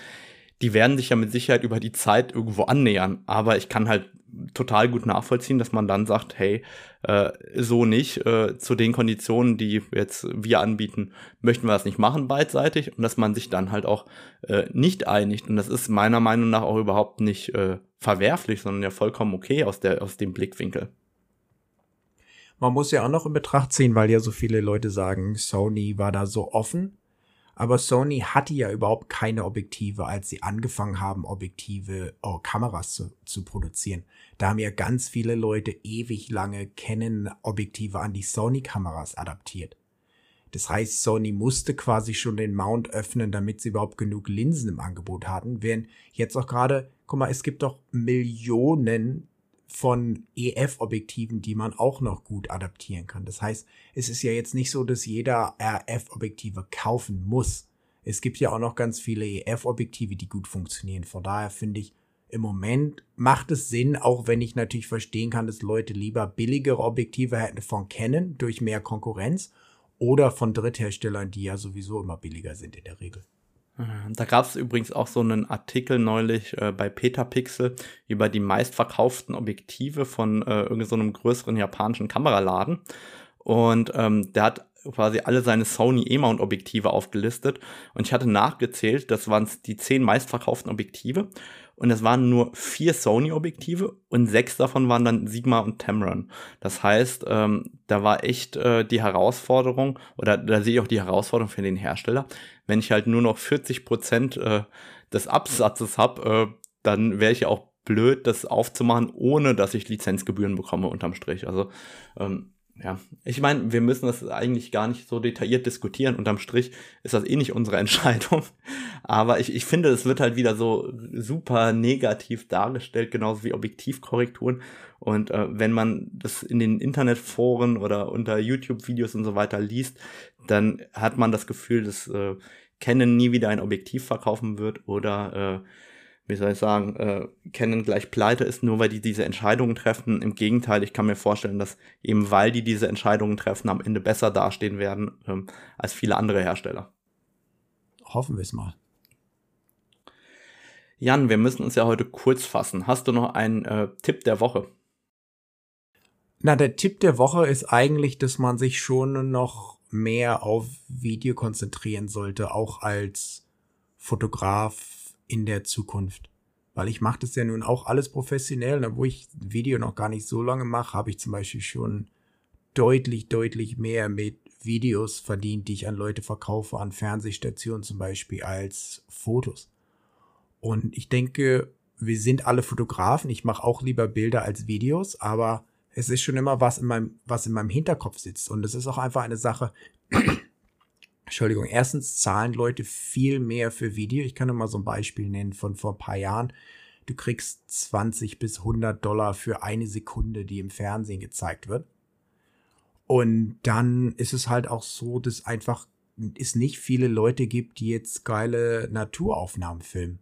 die werden sich ja mit Sicherheit über die Zeit irgendwo annähern. Aber ich kann halt total gut nachvollziehen, dass man dann sagt, hey, äh, so nicht, äh, zu den Konditionen, die jetzt wir anbieten, möchten wir das nicht machen beidseitig und dass man sich dann halt auch äh, nicht einigt. Und das ist meiner Meinung nach auch überhaupt nicht äh, verwerflich, sondern ja vollkommen okay aus, der, aus dem Blickwinkel. Man muss ja auch noch in Betracht ziehen, weil ja so viele Leute sagen, Sony war da so offen aber Sony hatte ja überhaupt keine Objektive, als sie angefangen haben, Objektive, oh, Kameras zu, zu produzieren. Da haben ja ganz viele Leute ewig lange Canon-Objektive an die Sony-Kameras adaptiert. Das heißt, Sony musste quasi schon den Mount öffnen, damit sie überhaupt genug Linsen im Angebot hatten. Während jetzt auch gerade, guck mal, es gibt doch Millionen von EF-Objektiven, die man auch noch gut adaptieren kann. Das heißt, es ist ja jetzt nicht so, dass jeder RF-Objektive kaufen muss. Es gibt ja auch noch ganz viele EF-Objektive, die gut funktionieren. Von daher finde ich, im Moment macht es Sinn, auch wenn ich natürlich verstehen kann, dass Leute lieber billigere Objektive hätten von Canon durch mehr Konkurrenz oder von Drittherstellern, die ja sowieso immer billiger sind in der Regel. Da gab es übrigens auch so einen Artikel neulich äh, bei Petapixel über die meistverkauften Objektive von äh, irgendeinem so größeren japanischen Kameraladen. Und ähm, der hat quasi alle seine Sony E-Mount-Objektive aufgelistet. Und ich hatte nachgezählt, das waren die zehn meistverkauften Objektive und es waren nur vier Sony-Objektive und sechs davon waren dann Sigma und Tamron. Das heißt, ähm, da war echt äh, die Herausforderung, oder da sehe ich auch die Herausforderung für den Hersteller, wenn ich halt nur noch 40 Prozent äh, des Absatzes habe, äh, dann wäre ich ja auch blöd, das aufzumachen, ohne dass ich Lizenzgebühren bekomme unterm Strich. Also ähm, ja, ich meine, wir müssen das eigentlich gar nicht so detailliert diskutieren. Unterm Strich ist das eh nicht unsere *laughs* Entscheidung. Aber ich, ich finde, es wird halt wieder so super negativ dargestellt, genauso wie Objektivkorrekturen. Und äh, wenn man das in den Internetforen oder unter YouTube-Videos und so weiter liest, dann hat man das Gefühl, dass äh, Canon nie wieder ein Objektiv verkaufen wird oder äh, wie soll ich sagen, äh, Canon gleich pleite ist, nur weil die diese Entscheidungen treffen. Im Gegenteil, ich kann mir vorstellen, dass eben weil die diese Entscheidungen treffen, am Ende besser dastehen werden ähm, als viele andere Hersteller. Hoffen wir es mal. Jan, wir müssen uns ja heute kurz fassen. Hast du noch einen äh, Tipp der Woche? Na, der Tipp der Woche ist eigentlich, dass man sich schon noch mehr auf Video konzentrieren sollte, auch als Fotograf in der Zukunft. Weil ich mache das ja nun auch alles professionell. Obwohl ich Video noch gar nicht so lange mache, habe ich zum Beispiel schon deutlich, deutlich mehr mit Videos verdient, die ich an Leute verkaufe, an Fernsehstationen zum Beispiel, als Fotos. Und ich denke, wir sind alle Fotografen. Ich mache auch lieber Bilder als Videos, aber es ist schon immer was in meinem, was in meinem Hinterkopf sitzt. Und es ist auch einfach eine Sache, Entschuldigung, erstens zahlen Leute viel mehr für Video. Ich kann nur mal so ein Beispiel nennen von vor ein paar Jahren. Du kriegst 20 bis 100 Dollar für eine Sekunde, die im Fernsehen gezeigt wird. Und dann ist es halt auch so, dass einfach es nicht viele Leute gibt, die jetzt geile Naturaufnahmen filmen.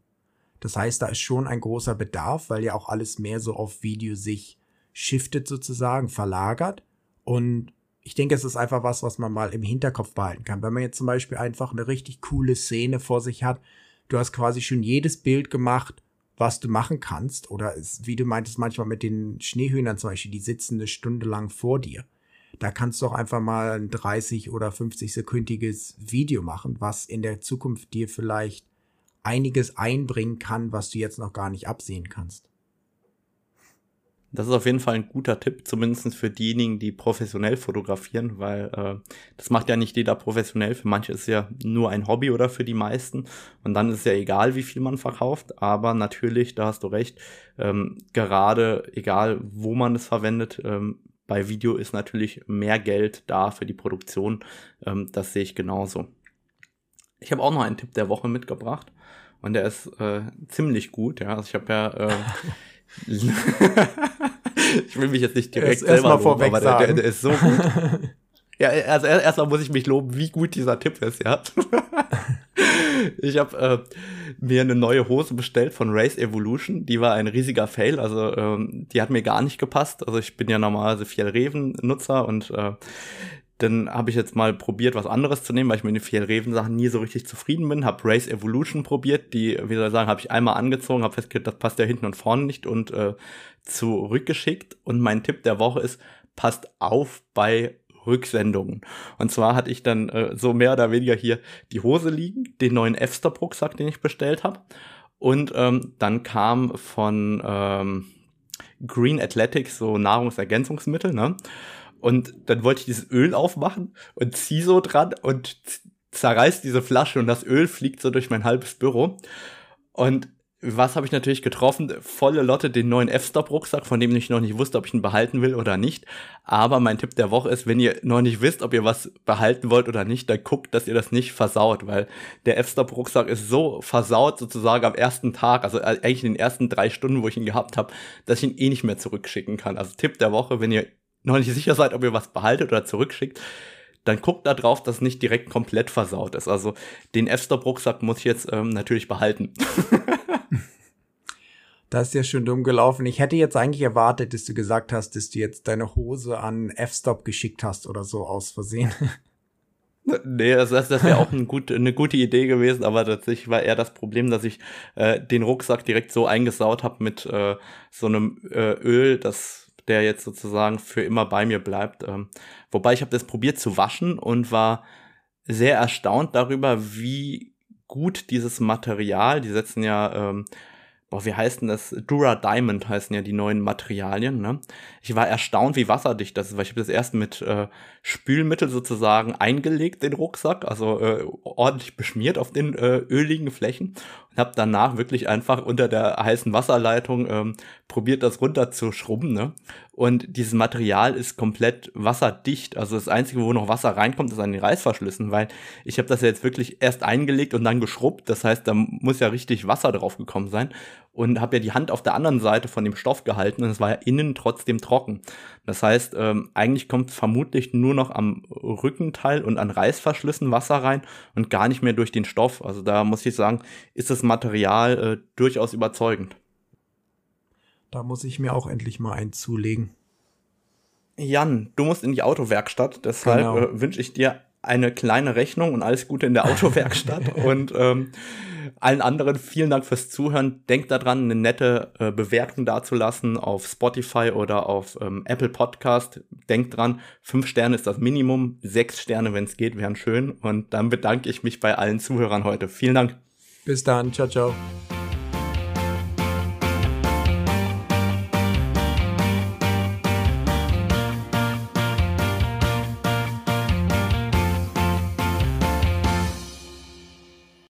Das heißt, da ist schon ein großer Bedarf, weil ja auch alles mehr so auf Video sich shiftet sozusagen, verlagert. Und ich denke, es ist einfach was, was man mal im Hinterkopf behalten kann. Wenn man jetzt zum Beispiel einfach eine richtig coole Szene vor sich hat du hast quasi schon jedes Bild gemacht, was du machen kannst. Oder wie du meintest, manchmal mit den Schneehühnern zum Beispiel, die sitzen eine Stunde lang vor dir. Da kannst du auch einfach mal ein 30 oder 50 sekündiges Video machen, was in der Zukunft dir vielleicht einiges einbringen kann, was du jetzt noch gar nicht absehen kannst. Das ist auf jeden Fall ein guter Tipp, zumindest für diejenigen, die professionell fotografieren, weil äh, das macht ja nicht jeder professionell. Für manche ist es ja nur ein Hobby oder für die meisten. Und dann ist es ja egal, wie viel man verkauft. Aber natürlich, da hast du recht, ähm, gerade egal, wo man es verwendet, ähm, bei Video ist natürlich mehr Geld da für die Produktion. Ähm, das sehe ich genauso. Ich habe auch noch einen Tipp der Woche mitgebracht und der ist äh, ziemlich gut. Ja, also ich habe ja äh, *laughs* *laughs* ich will mich jetzt nicht direkt erst, selber loben, aber der, der, der, ist so gut. *laughs* ja, also erstmal muss ich mich loben, wie gut dieser Tipp ist, ja. *laughs* ich habe äh, mir eine neue Hose bestellt von Race Evolution. Die war ein riesiger Fail. Also ähm, die hat mir gar nicht gepasst. Also ich bin ja normalerweise viel Reven-Nutzer und äh, dann habe ich jetzt mal probiert, was anderes zu nehmen, weil ich mit den vielen Reven-Sachen nie so richtig zufrieden bin. Habe Race Evolution probiert, die, wie soll ich sagen, habe ich einmal angezogen, habe festgestellt, das passt ja hinten und vorne nicht und äh, zurückgeschickt. Und mein Tipp der Woche ist, passt auf bei Rücksendungen. Und zwar hatte ich dann äh, so mehr oder weniger hier die Hose liegen, den neuen F-Stop-Rucksack, den ich bestellt habe. Und ähm, dann kam von ähm, Green Athletics so Nahrungsergänzungsmittel, ne? Und dann wollte ich dieses Öl aufmachen und zieh so dran und zerreißt diese Flasche und das Öl fliegt so durch mein halbes Büro. Und was habe ich natürlich getroffen? Volle Lotte den neuen F-Stop-Rucksack, von dem ich noch nicht wusste, ob ich ihn behalten will oder nicht. Aber mein Tipp der Woche ist, wenn ihr noch nicht wisst, ob ihr was behalten wollt oder nicht, dann guckt, dass ihr das nicht versaut, weil der F-Stop-Rucksack ist so versaut sozusagen am ersten Tag, also eigentlich in den ersten drei Stunden, wo ich ihn gehabt habe, dass ich ihn eh nicht mehr zurückschicken kann. Also Tipp der Woche, wenn ihr noch nicht sicher seid, ob ihr was behaltet oder zurückschickt, dann guckt da drauf, dass nicht direkt komplett versaut ist. Also den F-Stop-Rucksack muss ich jetzt ähm, natürlich behalten. *laughs* das ist ja schon dumm gelaufen. Ich hätte jetzt eigentlich erwartet, dass du gesagt hast, dass du jetzt deine Hose an F-Stop geschickt hast oder so aus Versehen. *laughs* Nee, das, das wäre auch ein gut, eine gute Idee gewesen, aber tatsächlich war eher das Problem, dass ich äh, den Rucksack direkt so eingesaut habe mit äh, so einem äh, Öl, das der jetzt sozusagen für immer bei mir bleibt. Ähm, wobei ich habe das probiert zu waschen und war sehr erstaunt darüber, wie gut dieses Material, die setzen ja ähm, boah, wie heißt denn das? Dura Diamond heißen ja die neuen Materialien, ne? Ich war erstaunt, wie wasserdicht das ist, weil ich habe das erst mit äh, Spülmittel sozusagen eingelegt, den Rucksack, also äh, ordentlich beschmiert auf den äh, öligen Flächen habe danach wirklich einfach unter der heißen Wasserleitung ähm, probiert, das runterzuschrubben, ne? Und dieses Material ist komplett wasserdicht. Also das Einzige, wo noch Wasser reinkommt, ist an den Reißverschlüssen, weil ich habe das ja jetzt wirklich erst eingelegt und dann geschrubbt. Das heißt, da muss ja richtig Wasser drauf gekommen sein. Und habe ja die Hand auf der anderen Seite von dem Stoff gehalten und es war ja innen trotzdem trocken. Das heißt, ähm, eigentlich kommt vermutlich nur noch am Rückenteil und an Reißverschlüssen Wasser rein und gar nicht mehr durch den Stoff. Also da muss ich sagen, ist das Material äh, durchaus überzeugend. Da muss ich mir auch endlich mal einen zulegen. Jan, du musst in die Autowerkstatt, deshalb genau. äh, wünsche ich dir eine kleine Rechnung und alles Gute in der Autowerkstatt. *laughs* und ähm, allen anderen vielen Dank fürs Zuhören. Denkt daran, eine nette äh, Bewertung dazulassen auf Spotify oder auf ähm, Apple Podcast. Denkt dran, fünf Sterne ist das Minimum, sechs Sterne, wenn es geht, wären schön. Und dann bedanke ich mich bei allen Zuhörern heute. Vielen Dank. Bis dann, ciao, ciao.